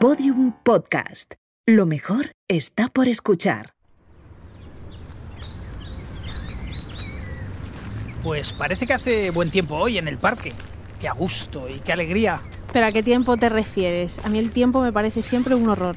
Podium Podcast. Lo mejor está por escuchar. Pues parece que hace buen tiempo hoy en el parque. Qué a gusto y qué alegría. ¿Pero a qué tiempo te refieres? A mí el tiempo me parece siempre un horror.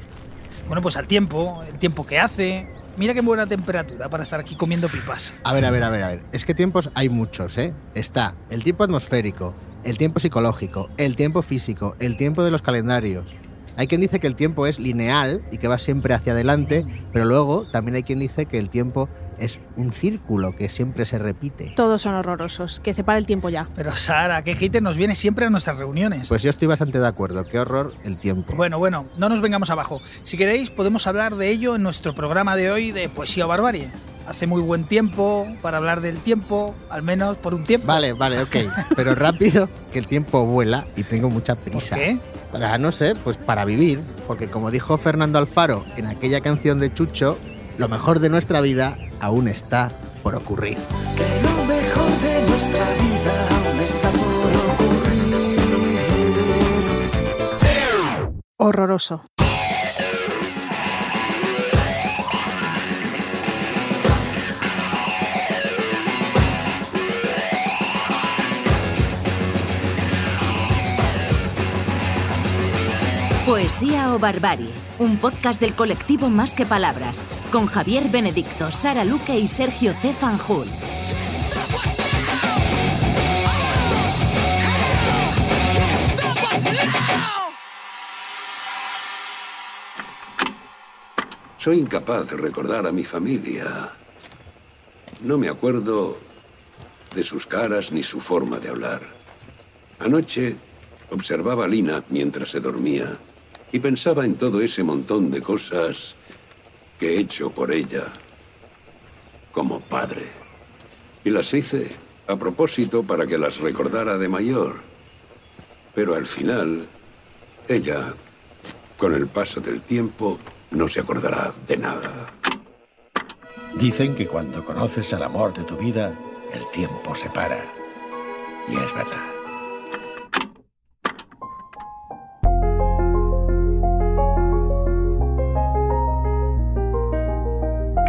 Bueno, pues al tiempo, el tiempo que hace. Mira qué buena temperatura para estar aquí comiendo pipas. A ver, a ver, a ver, a ver. Es que tiempos hay muchos, ¿eh? Está el tiempo atmosférico, el tiempo psicológico, el tiempo físico, el tiempo de los calendarios. Hay quien dice que el tiempo es lineal y que va siempre hacia adelante, pero luego también hay quien dice que el tiempo es un círculo que siempre se repite. Todos son horrorosos. Que se pare el tiempo ya. Pero Sara, qué hater nos viene siempre a nuestras reuniones. Pues yo estoy bastante de acuerdo. Qué horror el tiempo. Bueno, bueno, no nos vengamos abajo. Si queréis, podemos hablar de ello en nuestro programa de hoy de Poesía o Barbarie. Hace muy buen tiempo para hablar del tiempo, al menos por un tiempo. Vale, vale, ok. Pero rápido, que el tiempo vuela y tengo mucha prisa. ¿Por qué? Para, no sé, pues para vivir. Porque como dijo Fernando Alfaro en aquella canción de Chucho, lo mejor de nuestra vida aún está por ocurrir. Que lo mejor de nuestra vida aún está por ocurrir. Horroroso. Poesía o Barbarie, un podcast del colectivo Más que Palabras, con Javier Benedicto, Sara Luque y Sergio C. Fanjul. Soy incapaz de recordar a mi familia. No me acuerdo de sus caras ni su forma de hablar. Anoche observaba a Lina mientras se dormía y pensaba en todo ese montón de cosas que he hecho por ella como padre. Y las hice a propósito para que las recordara de mayor. Pero al final, ella, con el paso del tiempo, no se acordará de nada. Dicen que cuando conoces al amor de tu vida, el tiempo se para. Y es verdad.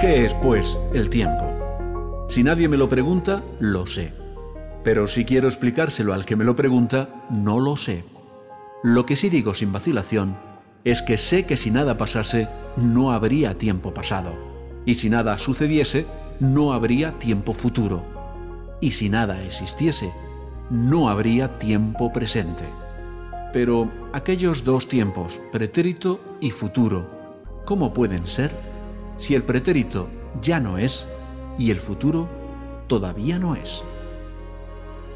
¿Qué es, pues, el tiempo? Si nadie me lo pregunta, lo sé. Pero si quiero explicárselo al que me lo pregunta, no lo sé. Lo que sí digo sin vacilación es que sé que si nada pasase, no habría tiempo pasado. Y si nada sucediese, no habría tiempo futuro. Y si nada existiese, no habría tiempo presente. Pero aquellos dos tiempos, pretérito y futuro, ¿cómo pueden ser si el pretérito ya no es y el futuro todavía no es?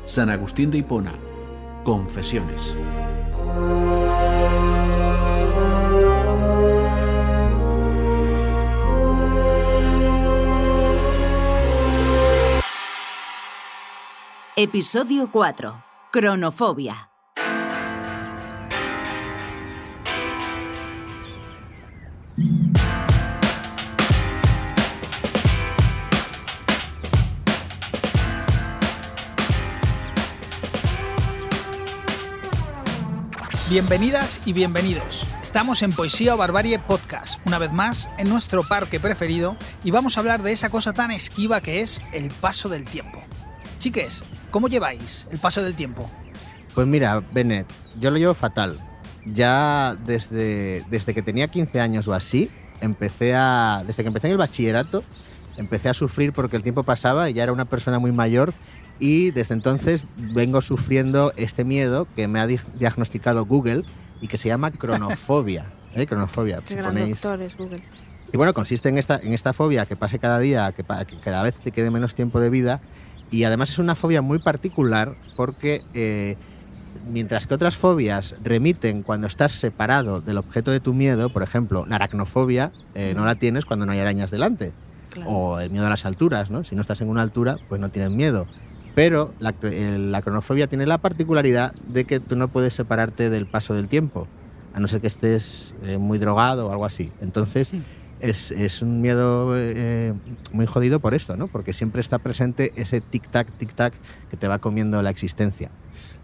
San Agustín de Hipona, Confesiones. Episodio 4. Cronofobia. Bienvenidas y bienvenidos. Estamos en Poesía o Barbarie Podcast, una vez más en nuestro parque preferido y vamos a hablar de esa cosa tan esquiva que es el paso del tiempo. Chiques, ¿cómo lleváis el paso del tiempo? Pues mira, Bennett, yo lo llevo fatal. Ya desde, desde que tenía 15 años o así, empecé a. Desde que empecé en el bachillerato, empecé a sufrir porque el tiempo pasaba y ya era una persona muy mayor. Y desde entonces vengo sufriendo este miedo que me ha di- diagnosticado Google y que se llama cronofobia. ¿eh? Cronofobia. Qué Si ponéis- doctor es Google. y bueno, consiste en esta, en esta fobia que pase cada día, que, que cada vez te quede menos tiempo de vida. Y además es una fobia muy particular porque eh, mientras que otras fobias remiten cuando estás separado del objeto de tu miedo, por ejemplo, la aracnofobia eh, no la tienes cuando no hay arañas delante. Claro. O el miedo a las alturas, ¿no? Si no estás en una altura, pues no tienes miedo. Pero la, el- la cronofobia tiene la particularidad de que tú no puedes separarte del paso del tiempo, a no ser que estés eh, muy drogado o algo así. Entonces, es, es un miedo eh, muy jodido por esto, ¿no? Porque siempre está presente ese tic-tac, tic-tac que te va comiendo la existencia.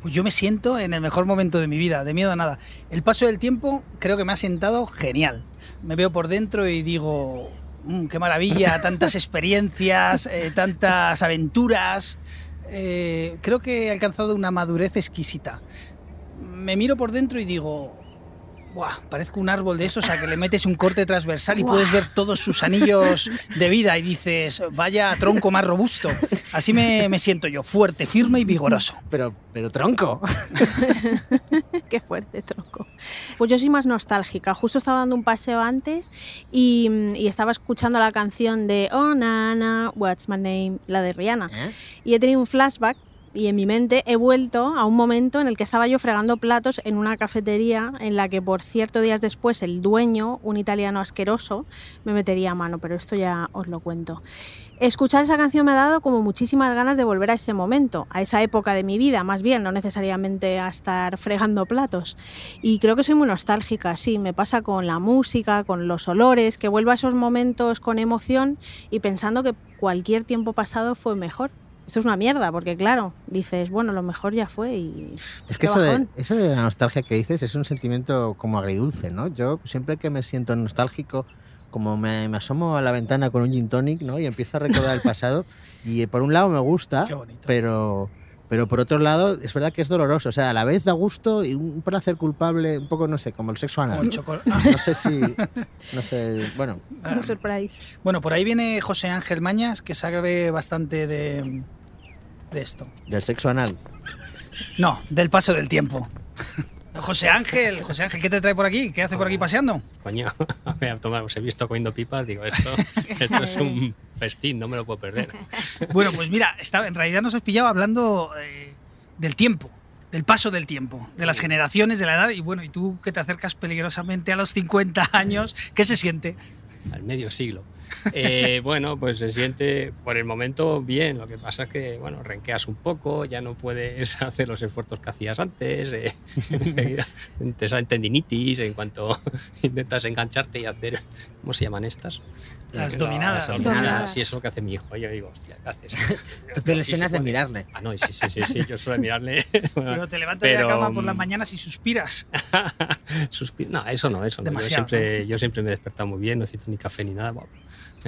Pues yo me siento en el mejor momento de mi vida, de miedo a nada. El paso del tiempo creo que me ha sentado genial. Me veo por dentro y digo, "Mm, qué maravilla, tantas experiencias, eh, tantas aventuras. Eh, creo que he alcanzado una madurez exquisita. Me miro por dentro y digo, Buah, parezco un árbol de esos a que le metes un corte transversal y puedes ver todos sus anillos de vida y dices, vaya tronco más robusto. Así me, me siento yo, fuerte, firme y vigoroso. Pero, pero tronco. Qué fuerte, tronco. Pues yo soy más nostálgica. Justo estaba dando un paseo antes y, y estaba escuchando la canción de Oh Nana, What's My Name, la de Rihanna. ¿Eh? Y he tenido un flashback y en mi mente he vuelto a un momento en el que estaba yo fregando platos en una cafetería en la que por cierto días después el dueño, un italiano asqueroso, me metería a mano, pero esto ya os lo cuento. Escuchar esa canción me ha dado como muchísimas ganas de volver a ese momento, a esa época de mi vida, más bien, no necesariamente a estar fregando platos. Y creo que soy muy nostálgica, sí, me pasa con la música, con los olores, que vuelvo a esos momentos con emoción y pensando que cualquier tiempo pasado fue mejor. Esto es una mierda, porque claro, dices, bueno, lo mejor ya fue y... Es que eso de, eso de la nostalgia que dices es un sentimiento como agridulce, ¿no? Yo siempre que me siento nostálgico, como me, me asomo a la ventana con un gin tonic, ¿no? Y empiezo a recordar el pasado. Y eh, por un lado me gusta, Qué bonito. pero, pero por otro lado es verdad que es doloroso. O sea, a la vez da gusto y un placer culpable, un poco, no sé, como el sexo Como anal. el chocolate. No sé si. No sé. Bueno, Surprise. Bueno, por ahí viene José Ángel Mañas, que sabe bastante de, de esto. del sexo anal. No, del paso del tiempo. José Ángel, José Ángel, ¿qué te trae por aquí? ¿Qué hace por aquí paseando? Coño, voy a tomar, os he visto comiendo pipas, digo, esto, esto es un festín, no me lo puedo perder. Bueno, pues mira, estaba, en realidad nos has pillado hablando eh, del tiempo, del paso del tiempo, de las generaciones, de la edad. Y bueno, y tú que te acercas peligrosamente a los 50 años, ¿qué se siente? Al medio siglo. Eh, bueno, pues se siente por el momento bien, lo que pasa es que, bueno, renqueas un poco, ya no puedes hacer los esfuerzos que hacías antes, eh, te salen tendinitis en cuanto intentas engancharte y hacer, ¿cómo se llaman estas? Las dominadas. Las dominadas, eso es lo que hace mi hijo. Yo digo, hostia, ¿qué haces? Tú te lesionas de mirarle. Ah, no, sí, sí, sí, sí, yo suelo mirarle. Pero te levantas de la cama por las mm, mañanas y suspiras. Suspi- no, eso no, eso no. Yo siempre, yo siempre me he despertado muy bien, no necesito ni café ni nada. bueno,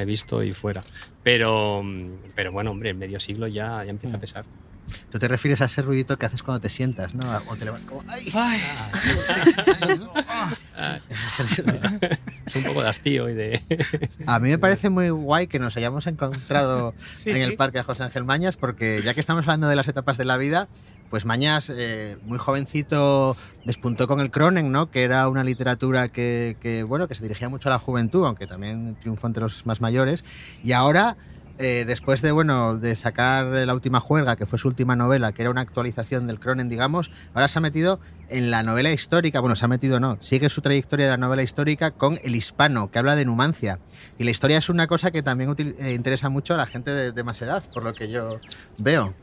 he visto y fuera. Pero, mm, pero bueno, hombre, en medio siglo ya, ya empieza a pesar. Tú te refieres a ese ruidito que haces cuando te sientas, ¿no? O te levantas como, ¡ay! Ay, es un poco de hastío y de. A mí me parece muy guay que nos hayamos encontrado sí, en sí. el parque a José Ángel Mañas, porque ya que estamos hablando de las etapas de la vida, pues Mañas, eh, muy jovencito, despuntó con el Cronen, ¿no? Que era una literatura que, que, bueno, que se dirigía mucho a la juventud, aunque también triunfó entre los más mayores. Y ahora, eh, después de, bueno, de sacar La última juerga, que fue su última novela, que era una actualización del Cronen, digamos, ahora se ha metido en la novela histórica, bueno, se ha metido no, sigue su trayectoria de la novela histórica con El Hispano, que habla de Numancia. Y la historia es una cosa que también eh, interesa mucho a la gente de, de más edad, por lo que yo veo.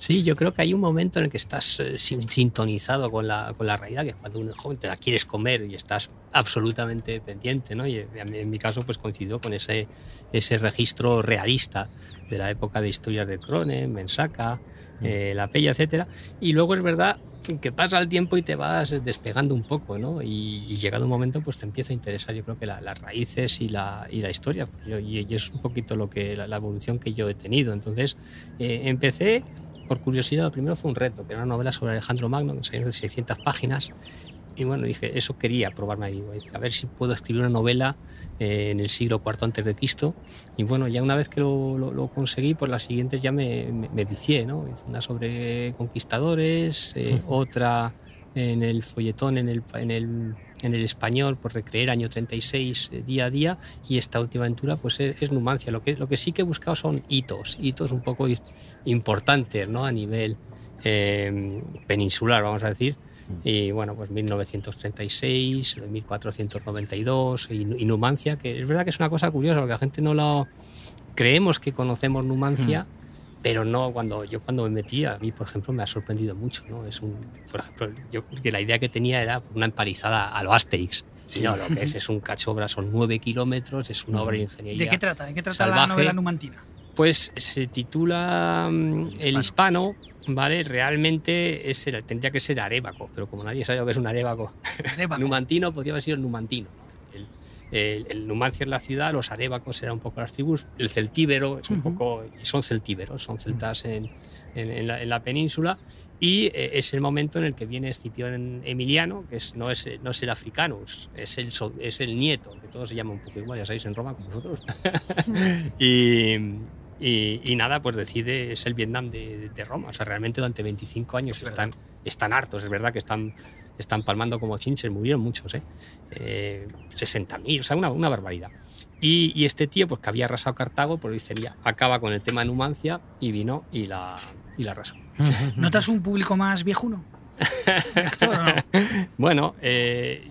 Sí, yo creo que hay un momento en el que estás eh, sin- sintonizado con la, con la realidad, que cuando uno es joven te la quieres comer y estás absolutamente pendiente, ¿no? Y eh, en mi caso, pues coincidió con ese, ese registro realista de la época de historias de Cronen, Mensaca, eh, La Pella, etcétera. Y luego es verdad que pasa el tiempo y te vas despegando un poco, ¿no? Y, y llegado un momento, pues te empieza a interesar, yo creo que la- las raíces y la, y la historia. Yo- y, y es un poquito lo que la, la evolución que yo he tenido. Entonces, eh, empecé por curiosidad, primero fue un reto, que era una novela sobre Alejandro Magno, que de 600 páginas. Y bueno, dije, eso quería probarme ahí. A ver si puedo escribir una novela eh, en el siglo IV antes de Cristo. Y bueno, ya una vez que lo, lo- lo conseguí, pues las siguientes ya me, me- me vicié, ¿no? Hice una sobre conquistadores, eh, otra en el folletón, en el, en el, en el español, por recreer año 36 eh, día a día. Y esta última aventura, pues es, es Numancia. Lo que, lo que sí que he buscado son hitos, hitos un poco importantes, ¿no? A nivel eh, peninsular, vamos a decir. Y bueno, pues 1936, 1492 y, y Numancia, que es verdad que es una cosa curiosa, porque la gente no lo... Creemos que conocemos Numancia, pero no cuando yo cuando me metí, a mí, por ejemplo, me ha sorprendido mucho, ¿no? Es un, por ejemplo, yo que la idea que tenía era una emparizada a lo Asterix. Y no, lo que es es un cachobra, son nueve kilómetros, es una obra de ingeniería. ¿De qué trata? ¿De qué trata la novela numantina? Pues se titula mm, El hispano, ¿vale? Realmente es el- tendría que ser arébaco, pero como nadie sabe lo que es un Arébaco. numantino podría haber sido el numantino. El, el- Numancia es la ciudad, los arébacos eran un poco las tribus, el celtíbero es un poco, y son celtíberos, son celtas en, en- en la, en la península, y eh, es el momento en el que viene Escipión Emiliano, que es, no, es, no es el africanus, es el, es el nieto, que todos se llaman un poco igual, ya sabéis, en Roma como nosotros. y, y- y nada, pues decide, es el Vietnam de, de Roma, o sea, realmente durante 25 años están, están hartos, es verdad que están están palmando como chinches, murieron muchos, ¿eh? Eh, 60.000, o sea, una, una barbaridad. Y, y este tío, pues que había arrasado Cartago, pues dice, ya, acaba con el tema de Numancia y vino y la, y la arrasó. ¿Notas un público más viejuno? Lector, ¿o no? Bueno, eh,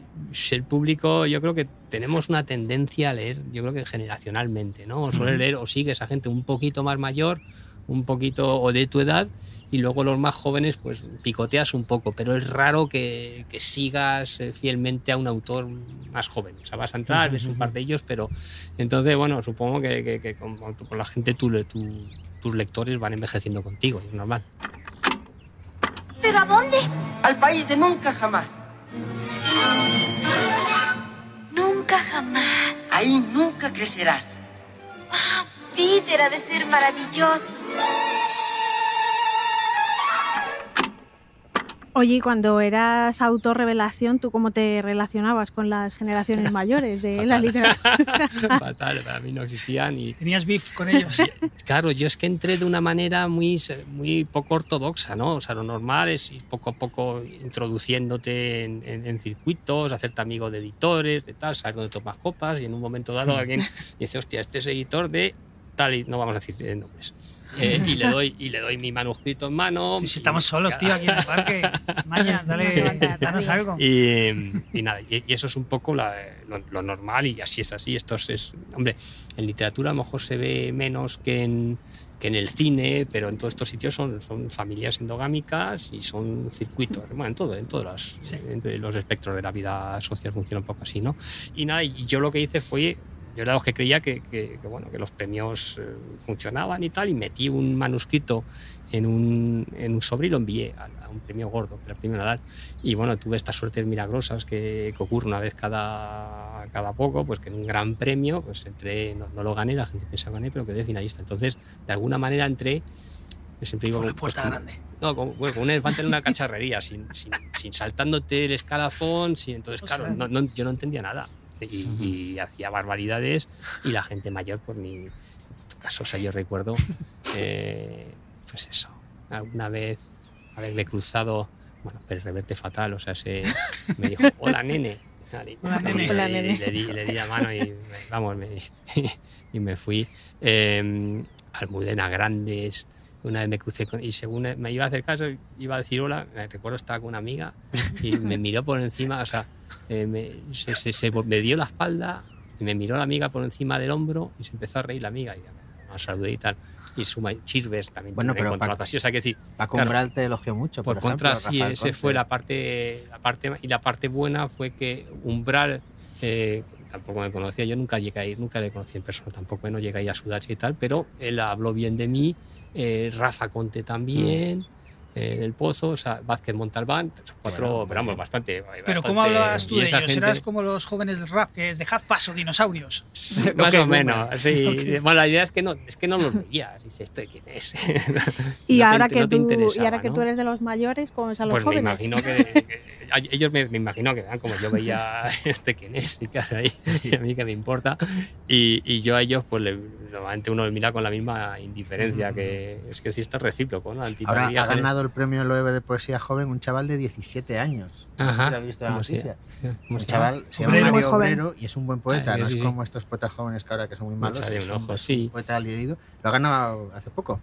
el público, yo creo que tenemos una tendencia a leer, yo creo que generacionalmente, ¿no? Suele leer o sigues a gente un poquito más mayor, un poquito o de tu edad, y luego los más jóvenes, pues picoteas un poco, pero es raro que, que sigas eh, fielmente a un autor más joven. O sea, vas a entrar, ves un par de ellos, pero entonces, bueno, supongo que, que- que con, con la gente tú tus lectores van envejeciendo contigo, es normal. ¿Pero a dónde? Al país de nunca jamás. Nunca jamás. Ahí nunca crecerás. Peter ha de ser maravilloso. Oye, y cuando eras autor revelación, ¿tú cómo te relacionabas con las generaciones mayores de la literatura? Fatal, para mí no existían y ¿Tenías beef con ellos? Claro, yo es que entré de una manera muy, muy poco ortodoxa, ¿no? O sea, lo normal es ir poco a poco introduciéndote en, en- en circuitos, hacerte amigo de editores, de tal, saber dónde tomas copas y en un momento dado alguien dice, hostia, este es editor de tal y no vamos a decir eh, nombres. Eh, y, le doy, y le doy mi manuscrito en mano. Si estamos solos, tío, aquí en el parque. Maña, dale, danos algo. Y, y nada, y, y eso es un poco la- lo, lo normal y así es así. Esto es, hombre, en literatura a lo mejor se ve menos que en, que en el cine, pero en todos estos sitios son, son familias endogámicas y son circuitos. Bueno, en todo, en todos los, en los espectros de la vida social funciona un poco así, ¿no? Y nada, y yo lo que hice fue yo era de los que creía que, que- que, bueno, que los premios eh, funcionaban y tal, y metí un manuscrito en un, en un sobre y lo envié a, a un premio gordo, que era el premio Nadal. Y bueno, tuve estas suertes milagrosas que, que ocurre una vez cada, cada poco, pues que en un gran premio, pues entré, no, no lo gané, la gente pensaba que gané, pero quedé finalista. Entonces, de alguna manera entré, siempre digo, la pues, puerta grande. no, como, bueno, como un elefante en una cacharrería, sin, sin, sin saltándote el escalafón, sin, entonces, claro, no- no- yo no entendía nada. Y, y hacía barbaridades y la gente mayor, pues ni en tu caso, o sea, yo recuerdo, eh, pues eso, alguna vez haberle cruzado, bueno, pero reverte fatal, o sea, se, me dijo, hola nene. Hola, nene. y- le, di, le di la mano y vamos, me- y me fui. Eh, Almudena Grandes, una vez me crucé con, y según me iba a hacer caso, iba a decir hola, me recuerdo estaba con una amiga y me miró por encima, o sea, eh, me, se, se- se- me dio la espalda y me miró la amiga por encima del hombro y se empezó a reír la amiga y nos saludé y tal. Y Suma Chirves también Bueno, pero encontronazo Paco- así, o sea que sí. Paco claro, Umbral te elogió mucho. por, Por, contra, ejemplo, sí, Rafael ese fue la parte, la parte. Y la parte buena fue que Umbral eh, tampoco me conocía, yo nunca llegué a ir, nunca le conocí en persona, tampoco no llegué a ir a Sudachi y tal, pero él habló bien de mí, eh, Rafa Conte también. Eh, del Pozo, o sea, Vázquez Montalbán, cuatro, pero vamos, bastante. Pero ¿cómo hablabas tú de ellos? gente- Eras como los jóvenes del rap, que es dejad paso, dinosaurios. más o menos, boomer. sí. Bueno, la idea es que no, es que no los veías. Dices, ¿esto de quién es? Y No ahora que no tú, y interesaba, ahora que ¿no? tú eres de los mayores, ¿cómo es a los Pues me imagino que, ellos me, me imagino que dan como yo veía este quién es y qué hace ahí y a mí que me importa y, y yo a ellos pues le- normalmente uno mira con la misma indiferencia que es que si esto es recíproco ¿no? Ahora ha ganado el premio Loewe de poesía joven un chaval de 17 años. No sé si Ajá. lo has visto en la ¿Cómo se- noticia. Un chaval se llama Obrero. Mario Muy joven. Obrero y es un buen poeta. Ah, no sí, es sí. como estos poetas jóvenes que ahora que son muy malos. Es un un, ojo, es sí. poeta leído. Lo ha ganado hace poco.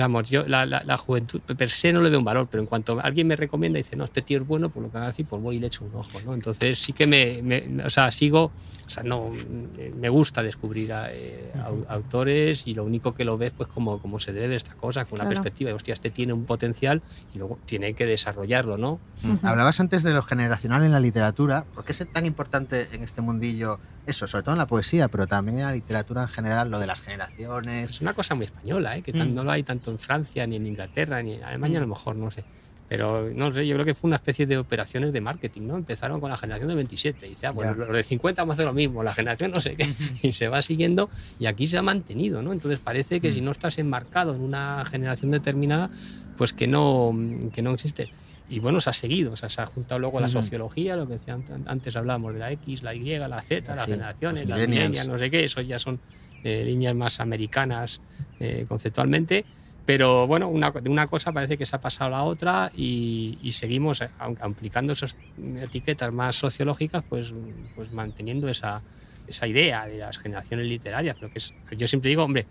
Vamos, yo la, la, la juventud per se no le veo un valor, pero en cuanto alguien me recomienda y dice, no, este tío es bueno, por lo que haga así, pues voy y le echo un ojo, ¿no? Entonces sí que me, me- me- o sea, sigo, o sea, no, eh, me gusta descubrir a, eh, au- autores y lo único que lo ves, pues como, como se debe esta cosa, con Claro. perspectiva de, hostia, este tiene un potencial y luego tiene que desarrollarlo, ¿no? Hablabas antes de lo generacional en la literatura. ¿Por qué es tan importante en este mundillo eso, sobre todo en la poesía, pero también en la literatura en general, lo de las generaciones. Es una cosa muy española, ¿eh? que Mm. no lo hay tanto en Francia, ni en Inglaterra, ni en Alemania, a lo mejor, no sé. Pero no sé, yo creo que fue una especie de operaciones de marketing, ¿no? Empezaron con la generación de 27 y dice, ah, bueno, los de 50 vamos a hacer lo mismo, la generación no sé qué, y se va siguiendo y aquí se ha mantenido, ¿no? Entonces parece que si no estás enmarcado en una generación determinada, pues que no, que no existe. Y bueno, se ha seguido, o sea, se ha juntado luego la sociología, lo que decía ant- antes hablábamos de la X, la Y, la Z, las Sí, generaciones, las millennials, no sé qué, eso ya son eh, líneas más americanas eh, conceptualmente. Pero bueno, una, de una cosa parece que se ha pasado a la otra y, y seguimos, eh, aplicando esas etiquetas más sociológicas, pues, pues manteniendo esa, esa idea de las generaciones literarias. Pero que es- yo siempre digo, hombre,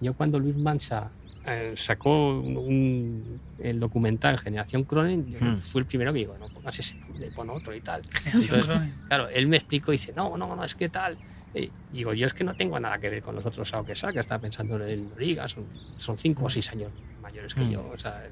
yo cuando Luis Mansa eh, sacó un- un- el documental Generación Cronen, yo Hmm. fui el primero que digo, no pongas ese nombre, pon otro y tal. Entonces, claro, él me explicó y dice, no, no, no, es que tal. Eh, digo, yo es que no tengo nada que ver con los otros Sao que saca, estaba pensando en el Noriga, son, son cinco o seis años mayores que Mm. yo, o sea,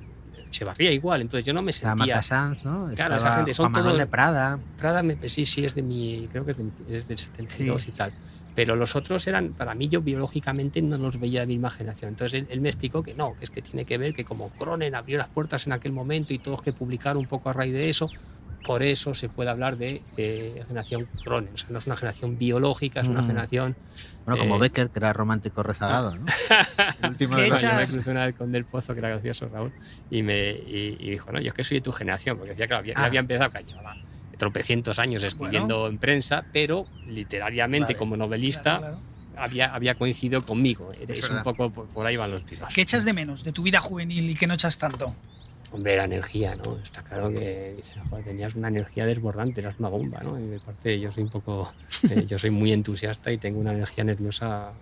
Echevarría igual, entonces yo no me sentía... Marta Sanz, ¿no? Claro, esa gente, son todos- de Prada. Prada, me- sí, sí, es de mi, creo que es, de- es del 72 y tal. Pero los otros eran, para mí, yo biológicamente no los veía de la misma generación. Entonces él, él me explicó que no, que es que tiene que ver que como Cronen abrió las puertas en aquel momento y todos que publicaron un poco a raíz de eso, por eso se puede hablar de eh, generación Cronen. O sea, no es una generación biológica, es una Mm. generación. Bueno, como eh, Becker, que era romántico rezagado, ¿no? El último de ¿Qué los- yo me crucé una vez con Del Pozo, que era gracioso, Raúl, y me y, y dijo, no, yo es que soy de tu generación, porque decía que había, él Ah. había empezado, que llevaba tropecientos años escribiendo en prensa, pero literariamente Vale. como novelista Claro, claro. Había, había coincidido conmigo. Es, Es un poco por, por ahí van los tiros. ¿Qué echas de menos de tu vida juvenil y que no echas tanto? Hombre, la energía, ¿no? Está claro que dices, "Joder, tenías una energía desbordante, eras una bomba, ¿no? Y de parte yo soy un poco, eh, yo soy muy entusiasta y tengo una energía nerviosa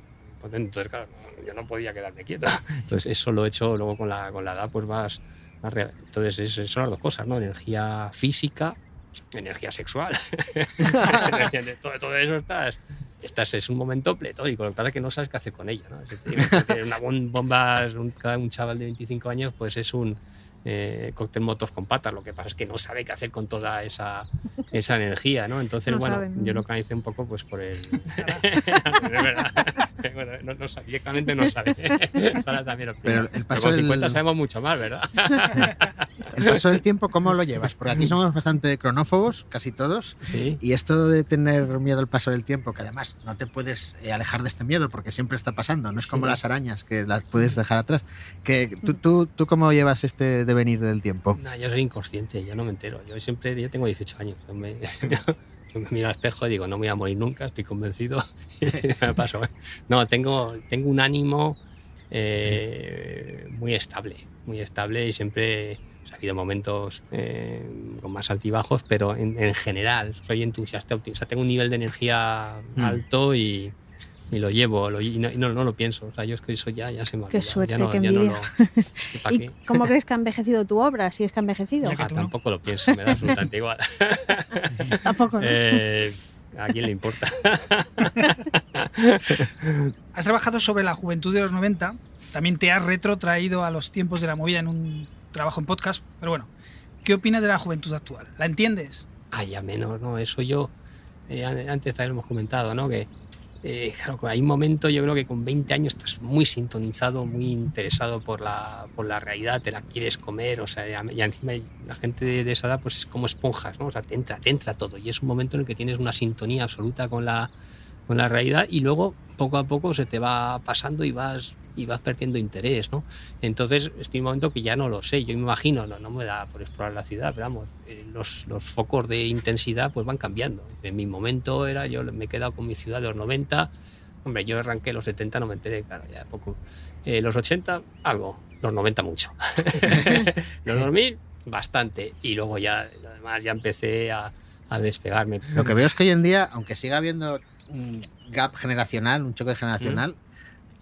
potente. Entonces, claro, yo no podía quedarme quieto. Entonces, eso lo he hecho luego con la, con la edad, pues vas, Entonces, es- son las dos cosas, ¿no? Energía física, energía sexual. Energía de todo, todo eso estás, estás, es un momento pletórico. Lo que pasa es que no sabes qué hacer con ella, ¿no? Una bom- bomba, un, chaval de 25 años, pues es un eh, cóctel Molotov con patas. Lo que pasa es que no sabe qué hacer con toda esa, esa energía, ¿no? Entonces, No bueno, saben. yo lo canicé un poco pues por el... Bueno, no, no sabe, directamente no sabe. Ahora también lo Pero el paso con del- 50 sabemos mucho más, ¿verdad? El paso del tiempo, ¿cómo lo llevas? Porque aquí somos bastante cronófobos, casi todos. Sí. Y esto de tener miedo al paso del tiempo, que además no te puedes eh, alejar de este miedo porque siempre está pasando, no es como Sí. las arañas que las puedes dejar atrás. Que, ¿tú, tú, ¿Tú cómo llevas este devenir del tiempo? No, yo soy inconsciente, yo no me entero. Yo siempre, yo tengo 18 años. Me, me miro al espejo y digo, no me voy a morir nunca, estoy convencido. me paso. No, tengo, tengo un ánimo eh, muy estable, muy estable y siempre o sea, ha habido momentos eh, con más altibajos, pero en, en general soy entusiasta, optimista. Tengo un nivel de energía Mm. alto y, y lo llevo lo- y, no, y no- no lo pienso. O sea, yo es que eso ya, ya se me Qué olvida, suerte, ya no, qué ya no envidia. lo- ¿que pa' ¿Y cómo crees que ha envejecido tu obra? Si es que ha envejecido. Ah, tampoco lo pienso, me da absolutamente igual. Tampoco, ¿no? Eh, ¿A quién le importa? Has trabajado sobre la juventud de los 90, también te has retrotraído a los tiempos de la movida en un trabajo en podcast, pero bueno, ¿qué opinas de la juventud actual? ¿La entiendes? Ay, a menos, ¿no? Eso yo, eh, an- antes también hemos comentado, ¿no? Que, eh, claro, hay un momento, yo creo que con 20 años estás muy sintonizado, muy interesado por la, por la realidad, te la quieres comer, o sea, y encima la gente de, de esa edad pues es como esponjas, ¿no? O sea, te entra, te entra todo y es un momento en el que tienes una sintonía absoluta con la, con la realidad y luego poco a poco se te va pasando y vas y vas perdiendo interés, ¿no? Entonces estoy en un momento que ya no lo sé, yo me imagino, no, no me da por explorar la ciudad, pero vamos, eh, los, los focos de intensidad pues van cambiando. En mi momento era, yo me he quedado con mi ciudad de los 90, hombre, yo arranqué los 70, no me enteré, claro, ya poco. Eh, los 80, algo, los 90 mucho. los 2000, bastante. Y luego ya, además, ya empecé a, a despegarme. Lo que veo es que hoy en día, aunque siga habiendo un gap generacional, un choque generacional,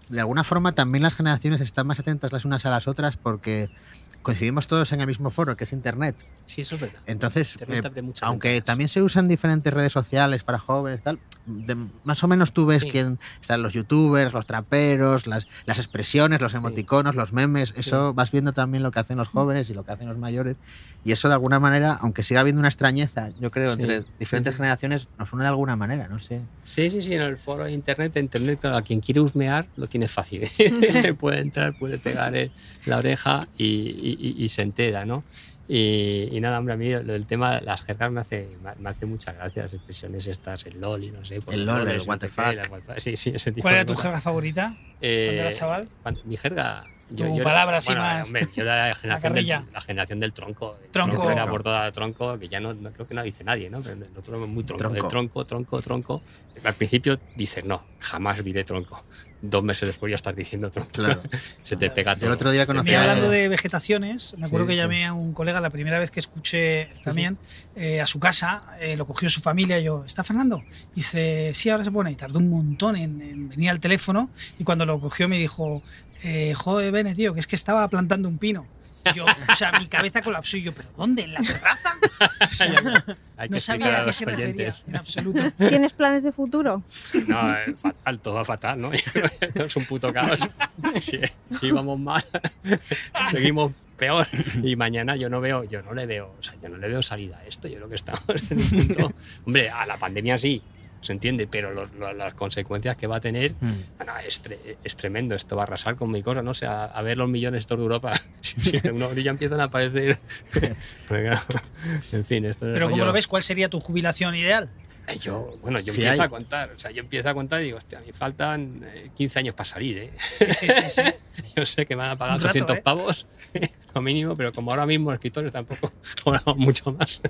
de alguna forma también las generaciones están más atentas las unas a las otras porque coincidimos todos en el mismo foro, que es Internet. Sí, eso es verdad. Entonces, Internet eh, aunque ventanas. también se usan diferentes redes sociales para jóvenes, tal, de- más o menos tú ves Sí. quién están los youtubers, los traperos, las, las expresiones, los emoticonos, los memes. Eso vas viendo también lo que hacen los jóvenes y lo que hacen los mayores. Y eso de alguna manera, aunque siga habiendo una extrañeza, yo creo, Sí. entre diferentes Sí, sí. generaciones, nos une de alguna manera, no sé. Sí, sí, sí, en el foro de internet, internet, claro, a quien quiere husmear lo tiene fácil. puede entrar, puede pegar eh, la oreja y, y- y- y se entera, ¿no? Y, y nada, hombre, a mí lo- el tema, las jergas me hace, me hace mucha gracia, las expresiones estas, el LOL y no sé. por El LOL, el what the fuck. la Sí, sí, ese tipo ¿Cuál era tu jerga favorita Eh, cuando eras chaval? cuando- mi jerga. Tu palabra así bueno, más- hombre, yo era la generación, del, carrilla. la generación del tronco. El Tronco. era por toda tronco, que ya no, no creo que no dice nadie, ¿no? Pero nosotros somos muy tronco. Tronco. El tronco, tronco, tronco. Al principio dices, no, jamás diré tronco. Dos meses después ya estás diciendo tronco. Claro. Se te pega todo. el otro día conocí hablando de vegetaciones, me acuerdo Sí, que sí. llamé a un colega la primera vez que escuché también eh, a su casa, eh, lo cogió su familia. y Yo, ¿está Fernando? Dice, sí, ahora se pone. Y tardó un montón en, en venir al teléfono. Y cuando lo cogió me dijo, eh, joder, Bene, tío, que es que estaba plantando un pino. Yo, o sea, mi cabeza colapsó y yo, ¿pero dónde? ¿En la terraza? O sea, Hay que no sabía a qué se refería en absoluto. ¿Tienes planes de futuro? No, eh, fatal, todo va fatal, ¿no? Es un puto caos. Si íbamos mal, seguimos peor. Y mañana yo no veo, yo no le veo, o sea, yo no le veo salida a esto. Yo creo que estamos en un punto. Hombre, a la pandemia sí, se entiende, pero los- las consecuencias que va a tener Mm. no, es, tre- es tremendo. Esto va a arrasar con mi cosa, no sé, a, a ver los millones estos de Europa. Si, una orilla empiezan a aparecer. Venga, en fin, esto es Pero ¿cómo rollo- lo ves? ¿Cuál sería tu jubilación ideal? Ay, Yo, bueno, yo Sí empiezo hay. a contar, o sea, yo empiezo a contar y digo, hostia, me faltan eh, 15 años para salir, ¿eh? Sí, sí, sí, sí. Yo sé que me van a pagar rato, 800 ¿eh? pavos, lo mínimo, pero como ahora mismo escritores tampoco cobramos mucho más.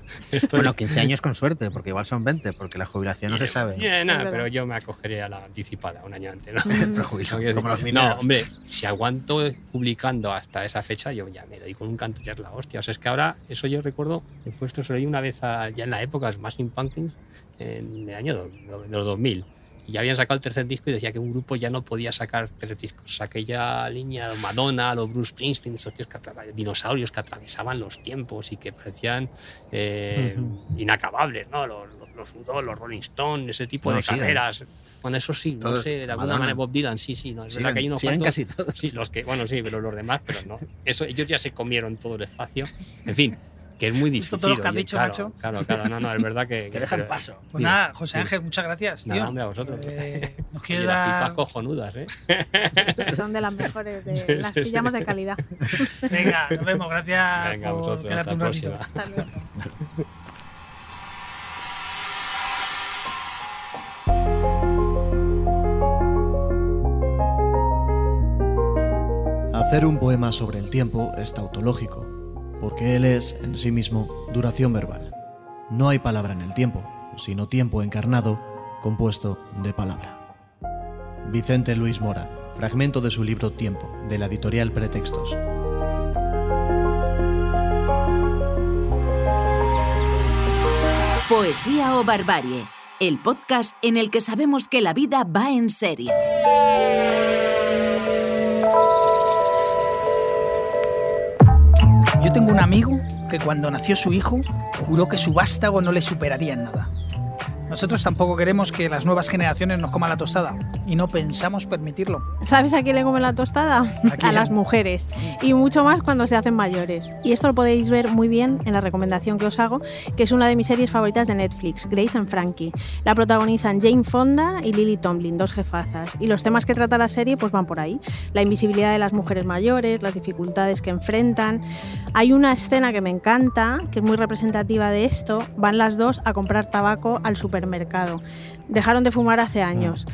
Bueno, 15 años con suerte, porque igual son 20, porque la jubilación no se sabe. Eh, nada, pero yo me acogeré a la anticipada un año antes. ¿no? Quiero como los no, hombre, si aguanto publicando hasta esa fecha, yo ya me doy con un canto ya es la hostia. O sea, es que ahora, eso yo recuerdo, he puesto eso leí una vez a- ya en la época, Smashing Pumpkins, en el año de los 2000. Y ya habían sacado el tercer disco y decía que un grupo ya no podía sacar tres discos. Aquella línea, Madonna, los Bruce Springsteen, esos tíos que dinosaurios que atravesaban los tiempos y que parecían eh, inacabables, ¿no? Los, los, los U2, los Rolling Stones, ese tipo de siguen. carreras. Bueno, eso sí, no Todos, sé, de alguna Madonna. manera Bob Dylan, sí, sí, no, es verdad que hay unos siguen cuantos. casi todos. Sí, los que, bueno, sí, pero los demás, pero no. Eso, ellos ya se comieron todo el espacio. En fin, que es muy difícil. todos los que has oye, dicho, claro, macho. Claro, claro, no, no, es verdad que. Que dejan pero- paso. Pues Mira, nada, José mira. Ángel, muchas gracias, tío. Nada, hombre, a vosotros. Eh, nos Oye, quiere las pipas cojonudas, ¿eh? Son de las mejores, de, las pillamos de calidad. Venga, nos vemos. Gracias Venga, por vosotros, quedarte hasta un ratito. próxima. Hasta luego. Hacer un poema sobre el tiempo es tautológico, porque él es, en sí mismo, duración verbal. No hay palabra en el tiempo, sino tiempo encarnado, compuesto de palabra. Vicente Luis Mora, fragmento de su libro Tiempo, de la editorial Pretextos. Poesía o Barbarie, el podcast en el que sabemos que la vida va en serio. Tengo un amigo que cuando nació su hijo juró que su vástago no le superaría en nada. Nosotros tampoco queremos que las nuevas generaciones nos coman la tostada y no pensamos permitirlo. ¿Sabes a quién le come la tostada? ¿A las mujeres. Y mucho más cuando se hacen mayores. Y esto lo podéis ver muy bien en la recomendación que os hago, que es una de mis series favoritas de Netflix, Grace and Frankie. La protagonizan Jane Fonda y Lily Tomlin, dos jefazas. Y los temas que trata la serie pues van por ahí. La invisibilidad de las mujeres mayores, las dificultades que enfrentan. Hay una escena que me encanta, que es muy representativa de esto. Van las dos a comprar tabaco al supermercado. Dejaron de fumar hace años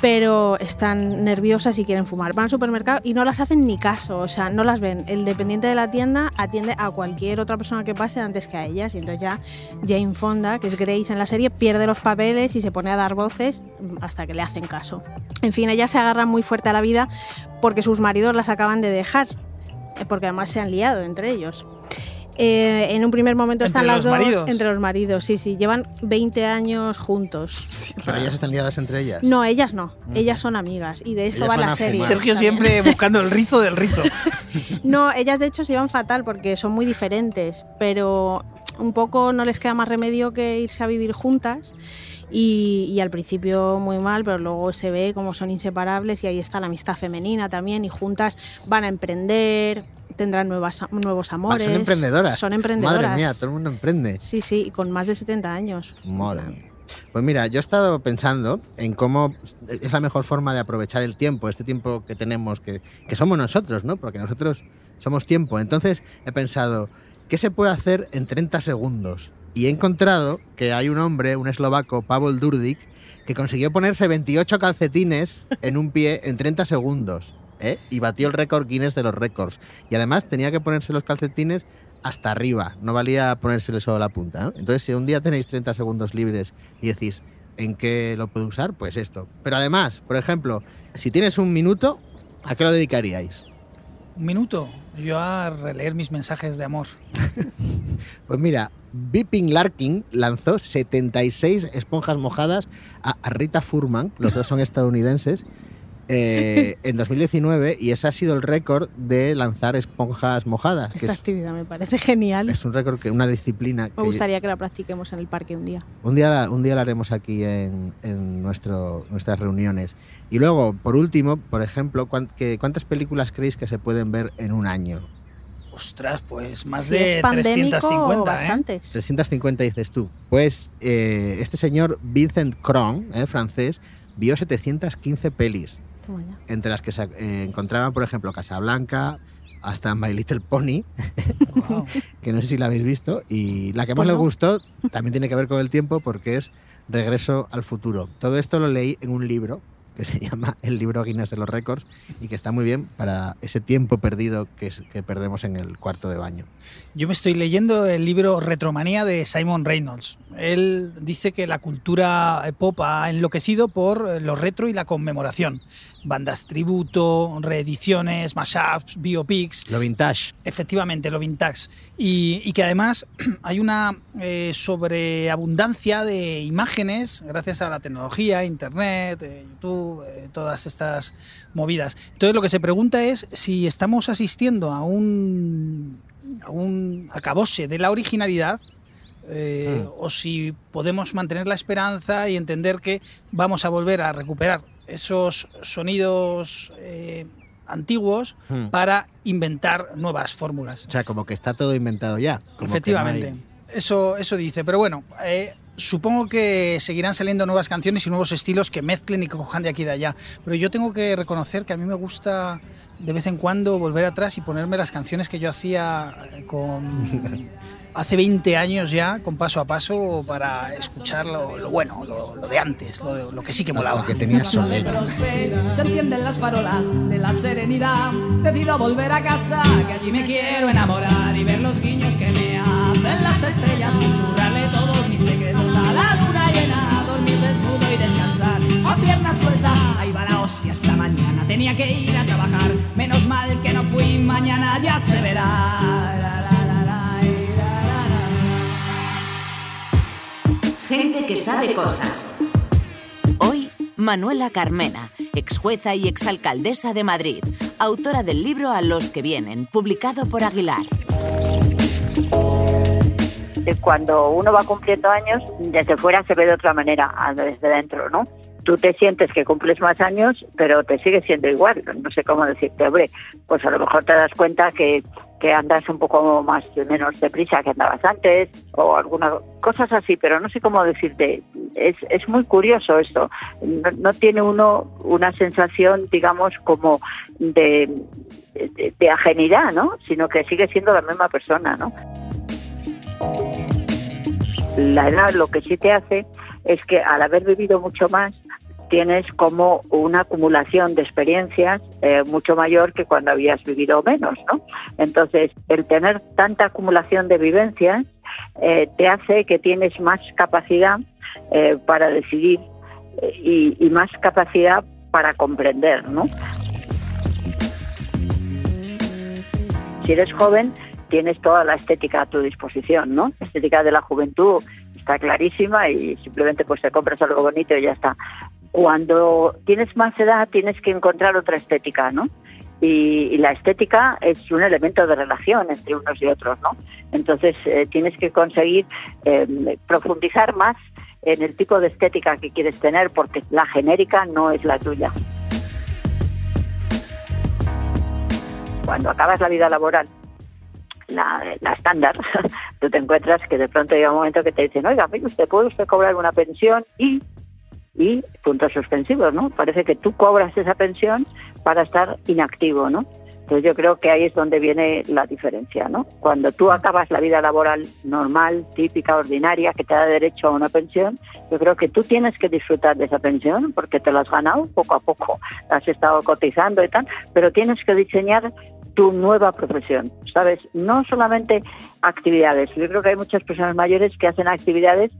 pero están nerviosas y quieren fumar. Van al supermercado y no las hacen ni caso, o sea, no las ven. El dependiente de la tienda atiende a cualquier otra persona que pase antes que a ellas. Y entonces ya Jane Fonda, que es Grace en la serie, pierde los papeles y se pone a dar voces hasta que le hacen caso. En fin, ellas se agarran muy fuerte a la vida porque sus maridos las acaban de dejar, eh, porque además se han liado entre ellos. Eh, en un primer momento ¿Entre están las dos maridos? entre los maridos, sí, sí, llevan 20 años juntos. Pero ellas están liadas entre ellas. No, ellas no, ellas son amigas y de esto Ellas va la serie. Sergio también. siempre buscando el rizo del rizo. No, ellas de hecho se llevan fatal porque son muy diferentes, pero un poco no les queda más remedio que irse a vivir juntas y, y al principio muy mal, pero luego se ve como son inseparables y ahí está la amistad femenina también y juntas van a emprender, tendrán nuevas, nuevos Ah, amores. son emprendedoras. Son emprendedoras. Madre mía, todo el mundo emprende. Sí, sí, y con más de 70 años. Madre mía. Pues mira, yo he estado pensando en cómo es la mejor forma de aprovechar el tiempo, este tiempo que tenemos, que, que somos nosotros, ¿no? Porque nosotros somos tiempo. Entonces he pensado, ¿qué se puede hacer en 30 segundos? Y he encontrado que hay un hombre, un eslovaco, Pavel Durdik, que consiguió ponerse 28 calcetines en un pie en 30 segundos. ¿eh? Y batió el récord Guinness de los récords. Y además tenía que ponerse los calcetines hasta arriba, no valía ponérsele solo la punta. ¿no? Entonces, si un día tenéis 30 segundos libres y decís, ¿en qué lo puedo usar? Pues esto. Pero además, por ejemplo, si tienes un minuto, ¿a qué lo dedicaríais? Un minuto. Yo a releer mis mensajes de amor. Pues mira, Vipin Larkin lanzó 76 esponjas mojadas a, a Rita Furman, los dos son estadounidenses, eh, en 2019 y ese ha sido el récord de lanzar esponjas mojadas. que Esta es, actividad me parece genial. es un récord que una disciplina que Me gustaría que la practiquemos en el parque un día. un día la- un día la haremos aquí en, en nuestro, nuestras reuniones. Y luego, por último, por ejemplo, ¿cuán- que- ¿cuántas películas creéis que se pueden ver en un año? Ostras, pues más si de es pandémico, 350, ¿eh? bastantes. 350 dices tú. Pues eh, este señor Vincent Cron, eh, francés, vio 715 pelis. Entre las que se eh, encontraban, por ejemplo, Casablanca, hasta My Little Pony, Wow. que no sé si la habéis visto, y la que más le no. gustó también tiene que ver con el tiempo porque es Regreso al futuro. Todo esto lo leí en un libro que se llama El libro Guinness de los récords y que está muy bien para ese tiempo perdido que, es- que perdemos en el cuarto de baño. Yo me estoy leyendo el libro Retromanía de Simon Reynolds. Él dice que la cultura pop ha enloquecido por lo retro y la conmemoración. Bandas tributo, reediciones, mashups, biopics. Lo vintage. Efectivamente, lo vintage. Y, y que además hay una eh, sobreabundancia de imágenes gracias a la tecnología, Internet, eh, YouTube, eh, todas estas movidas. Entonces lo que se pregunta es si estamos asistiendo a un, a un acabose de la originalidad. Eh, Mm. o si podemos mantener la esperanza y entender que vamos a volver a recuperar esos sonidos eh, antiguos Hmm. para inventar nuevas fórmulas. O sea, como que está todo inventado ya. como que no Efectivamente. hay- Eso, eso dice. Pero bueno, eh, supongo que seguirán saliendo nuevas canciones y nuevos estilos que mezclen y que cojan de aquí y de allá. Pero yo tengo que reconocer que a mí me gusta de vez en cuando volver atrás y ponerme las canciones que yo hacía eh, con hace 20 años ya, con paso a paso, para escuchar lo, lo bueno, lo, lo de antes, lo, de- lo que sí que molaba. Lo que tenía Solera. Se encienden las farolas de la serenidad. Decido volver a casa, que allí me quiero enamorar y ver los guiños que me hacen las estrellas. Susurrarle todos mis secretos a la luna llena. Dormir desnudo y descansar a pierna suelta. Ahí va la hostia esta mañana. Tenía que ir a trabajar. Menos mal que no fui. Mañana ya se verá. Gente que sabe cosas. Hoy, Manuela Carmena, ex jueza y exalcaldesa de Madrid, autora del libro A los que vienen, publicado por Aguilar. Cuando uno va cumpliendo años, desde fuera se ve de otra manera, desde dentro, ¿no? Tú te sientes que cumples más años, pero te sigues siendo igual. No sé cómo decirte, hombre, pues a lo mejor te das cuenta que, andas un poco más menos deprisa que andabas antes, o algunas cosas así, pero no sé cómo decirte. Es, es muy curioso esto. No, no tiene uno una sensación, digamos, como de, de, de ajenidad, ¿no? Sino que sigue siendo la misma persona, ¿no? La edad lo que sí te hace es que al haber vivido mucho más tienes como una acumulación de experiencias eh, mucho mayor que cuando habías vivido menos, ¿no? Entonces, el tener tanta acumulación de vivencias eh, te hace que tienes más capacidad eh, para decidir eh, y, y más capacidad para comprender, ¿no? Si eres joven, tienes toda la estética a tu disposición, ¿no? La estética de la juventud está clarísima y simplemente pues te compras algo bonito y ya está. Cuando tienes más edad tienes que encontrar otra estética, ¿no? Y, y la estética es un elemento de relación entre unos y otros, ¿no? Entonces eh, tienes que conseguir eh, profundizar más en el tipo de estética que quieres tener porque la genérica no es la tuya. Cuando acabas la vida laboral, la, la estándar, tú te encuentras que de pronto llega un momento que te dicen, oiga, usted puede usted cobrar una pensión y y puntos suspensivos, ¿no? Parece que tú cobras esa pensión para estar inactivo, ¿no? Entonces yo creo que ahí es donde viene la diferencia, ¿no? Cuando tú acabas la vida laboral normal, típica, ordinaria, que te da derecho a una pensión, yo creo que tú tienes que disfrutar de esa pensión porque te la has ganado poco a poco, has estado cotizando y tal, pero tienes que diseñar tu nueva profesión, ¿sabes? No solamente actividades. Yo creo que hay muchas personas mayores que hacen actividades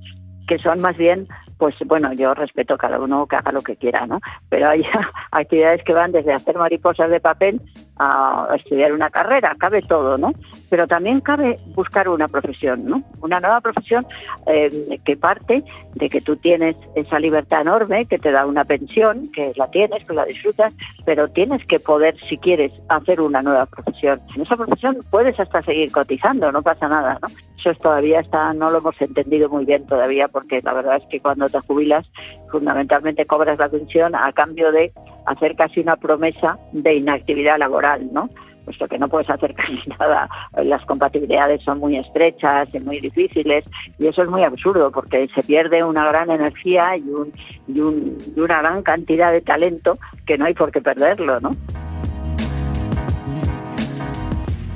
que son más bien pues bueno, yo respeto a cada uno que haga lo que quiera, ¿no? Pero hay actividades que van desde hacer mariposas de papel a estudiar una carrera, cabe todo, ¿no? Pero también cabe buscar una profesión, ¿no? Una nueva profesión eh, que parte de que tú tienes esa libertad enorme, que te da una pensión, que la tienes, que la disfrutas, pero tienes que poder, si quieres, hacer una nueva profesión. En esa profesión puedes hasta seguir cotizando, no pasa nada, ¿no? Eso es todavía está, no lo hemos entendido muy bien todavía, porque la verdad es que cuando te jubilas, fundamentalmente cobras la pensión a cambio de hacer casi una promesa de inactividad laboral, ¿no? Puesto que no puedes hacer casi nada, las compatibilidades son muy estrechas y muy difíciles, y eso es muy absurdo porque se pierde una gran energía y, un, y, un, y una gran cantidad de talento que no hay por qué perderlo, ¿no?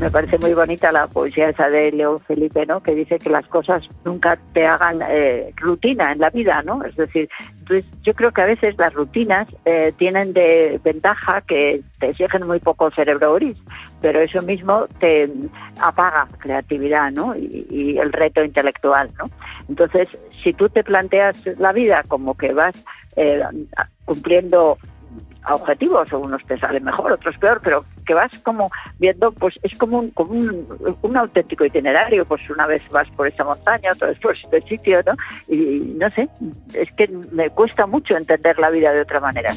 Me parece muy bonita la poesía esa de Leo Felipe, ¿no? Que dice que las cosas nunca te hagan eh, rutina en la vida, ¿no? Es decir, entonces yo creo que a veces las rutinas eh, tienen de ventaja que te exigen muy poco cerebro gris, pero eso mismo te apaga creatividad, ¿no? Y, y el reto intelectual, ¿no? Entonces, si tú te planteas la vida como que vas eh, cumpliendo a objetivos, unos te salen mejor, otros peor, pero que vas como viendo, pues es como un, como un auténtico itinerario, pues una vez vas por esa montaña, otra vez por este sitio, ¿no? Y no sé, es que me cuesta mucho entender la vida de otra manera.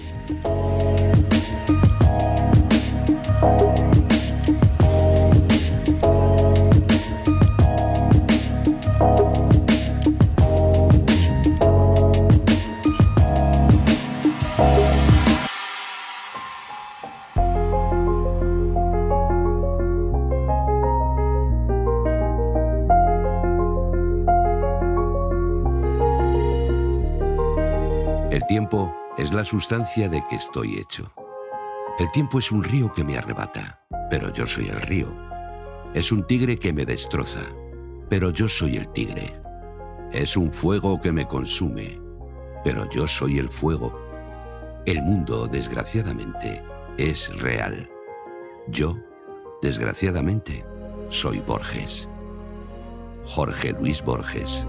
Sustancia de que estoy hecho. El tiempo es un río que me arrebata, pero yo soy el río. Es un tigre que me destroza, pero yo soy el tigre. Es un fuego que me consume, pero yo soy el fuego. El mundo, desgraciadamente, es real. Yo, desgraciadamente, soy Borges. Jorge Luis Borges.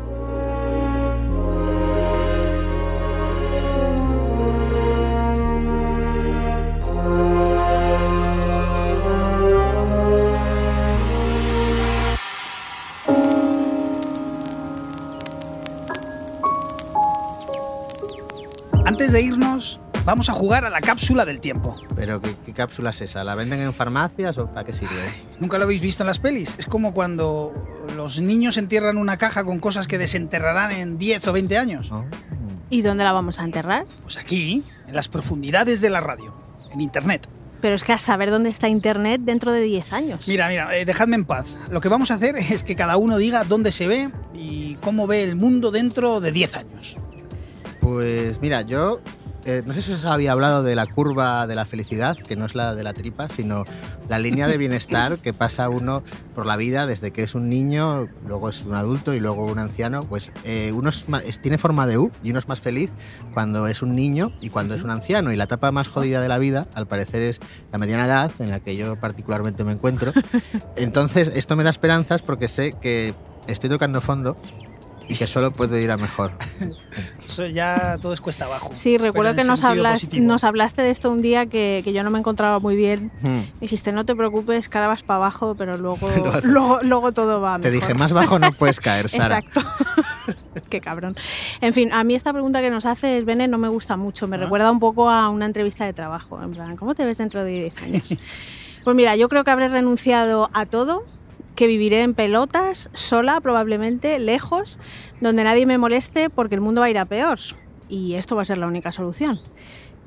Vamos a jugar a la cápsula del tiempo. ¿Pero qué, qué cápsula es esa? ¿La venden en farmacias o para qué sirve? ¿Nunca lo habéis visto en las pelis? Es como cuando los niños entierran una caja con cosas que desenterrarán en 10 o 20 años. ¿Y dónde la vamos a enterrar? Pues aquí, en las profundidades de la radio, en Internet. Pero es que a saber dónde está Internet dentro de 10 años. Mira, mira, eh, dejadme en paz. Lo que vamos a hacer es que cada uno diga dónde se ve y cómo ve el mundo dentro de 10 años. Pues mira, yo eh, no sé si os había hablado de la curva de la felicidad, que no es la de la tripa, sino la línea de bienestar que pasa uno por la vida desde que es un niño, luego es un adulto y luego un anciano. Pues eh, uno es más- tiene forma de U y uno es más feliz cuando es un niño y cuando es un anciano. Y la etapa más jodida de la vida, al parecer, es la mediana edad, en la que yo particularmente me encuentro. Entonces, esto me da esperanzas porque sé que estoy tocando fondo que solo puedo ir a mejor. Eso ya todo es cuesta abajo. Sí, recuerdo que nos, hablas- nos hablaste de esto un día que, que yo no me encontraba muy bien. Hmm. Dijiste, no te preocupes, ahora vas para abajo, pero luego, Luego- luego, luego todo va Te mejor. dije, más bajo no puedes caer, Sara. Exacto. Qué cabrón. En fin, a mí esta pregunta que nos haces, Bene, no me gusta mucho. Ah. Me recuerda un poco a una entrevista de trabajo. En plan, ¿cómo te ves dentro de 10 años? Pues mira, yo creo que habré renunciado a todo, que viviré en pelotas, sola probablemente, lejos, donde nadie me moleste porque el mundo va a ir a peor. Y esto va a ser la única solución.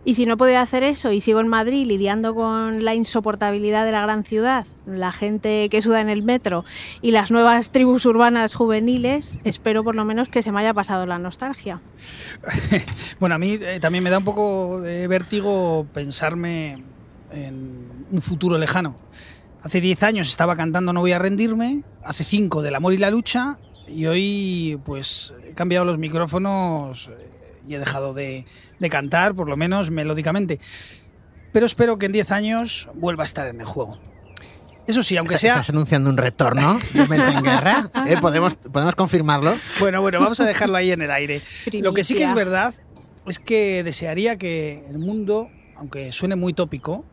Y si no puedo hacer eso y sigo en Madrid lidiando con la insoportabilidad de la gran ciudad, la gente que suda en el metro y las nuevas tribus urbanas juveniles, espero por lo menos que se me haya pasado la nostalgia. Bueno, a mí eh, también me da un poco de vértigo pensarme en un futuro lejano. Hace 10 años estaba cantando No voy a rendirme, hace 5 del amor y la lucha, y hoy pues he cambiado los micrófonos eh, y he dejado de, de cantar, por lo menos melódicamente. Pero espero que en 10 años vuelva a estar en el juego. Eso sí, aunque sea... ¿Estás anunciando un retorno de Mente en Guerra? ¿Eh? ¿Podemos, ¿Podemos confirmarlo? Bueno, bueno, vamos a dejarlo ahí en el aire. Lo que sí que es verdad es que desearía que el mundo, aunque suene muy tópico,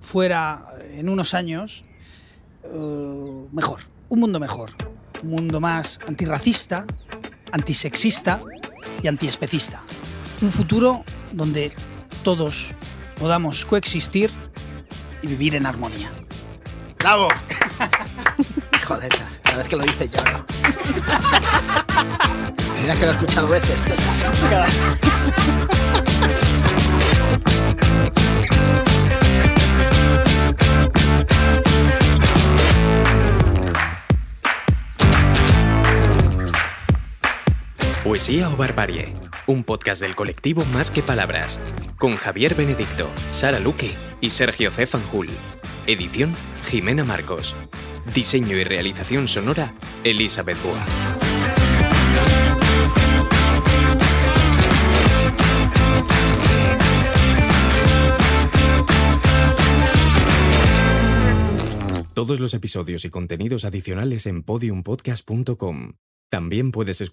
fuera eh, en unos años eh, mejor. Un mundo mejor. Un mundo más antirracista, antisexista y antiespecista. Un futuro donde todos podamos coexistir y vivir en armonía. ¡Bravo! Joder, cada vez que lo dice lloro. Mira que lo he escuchado veces. Poesía o Barbarie, un podcast del colectivo Más que Palabras, con Javier Benedicto, Sara Luque y Sergio C. Fanjul. Edición Jimena Marcos. Diseño y realización sonora Elizabeth Boa. Todos los episodios y contenidos adicionales en podiumpodcast.com. También puedes escuchar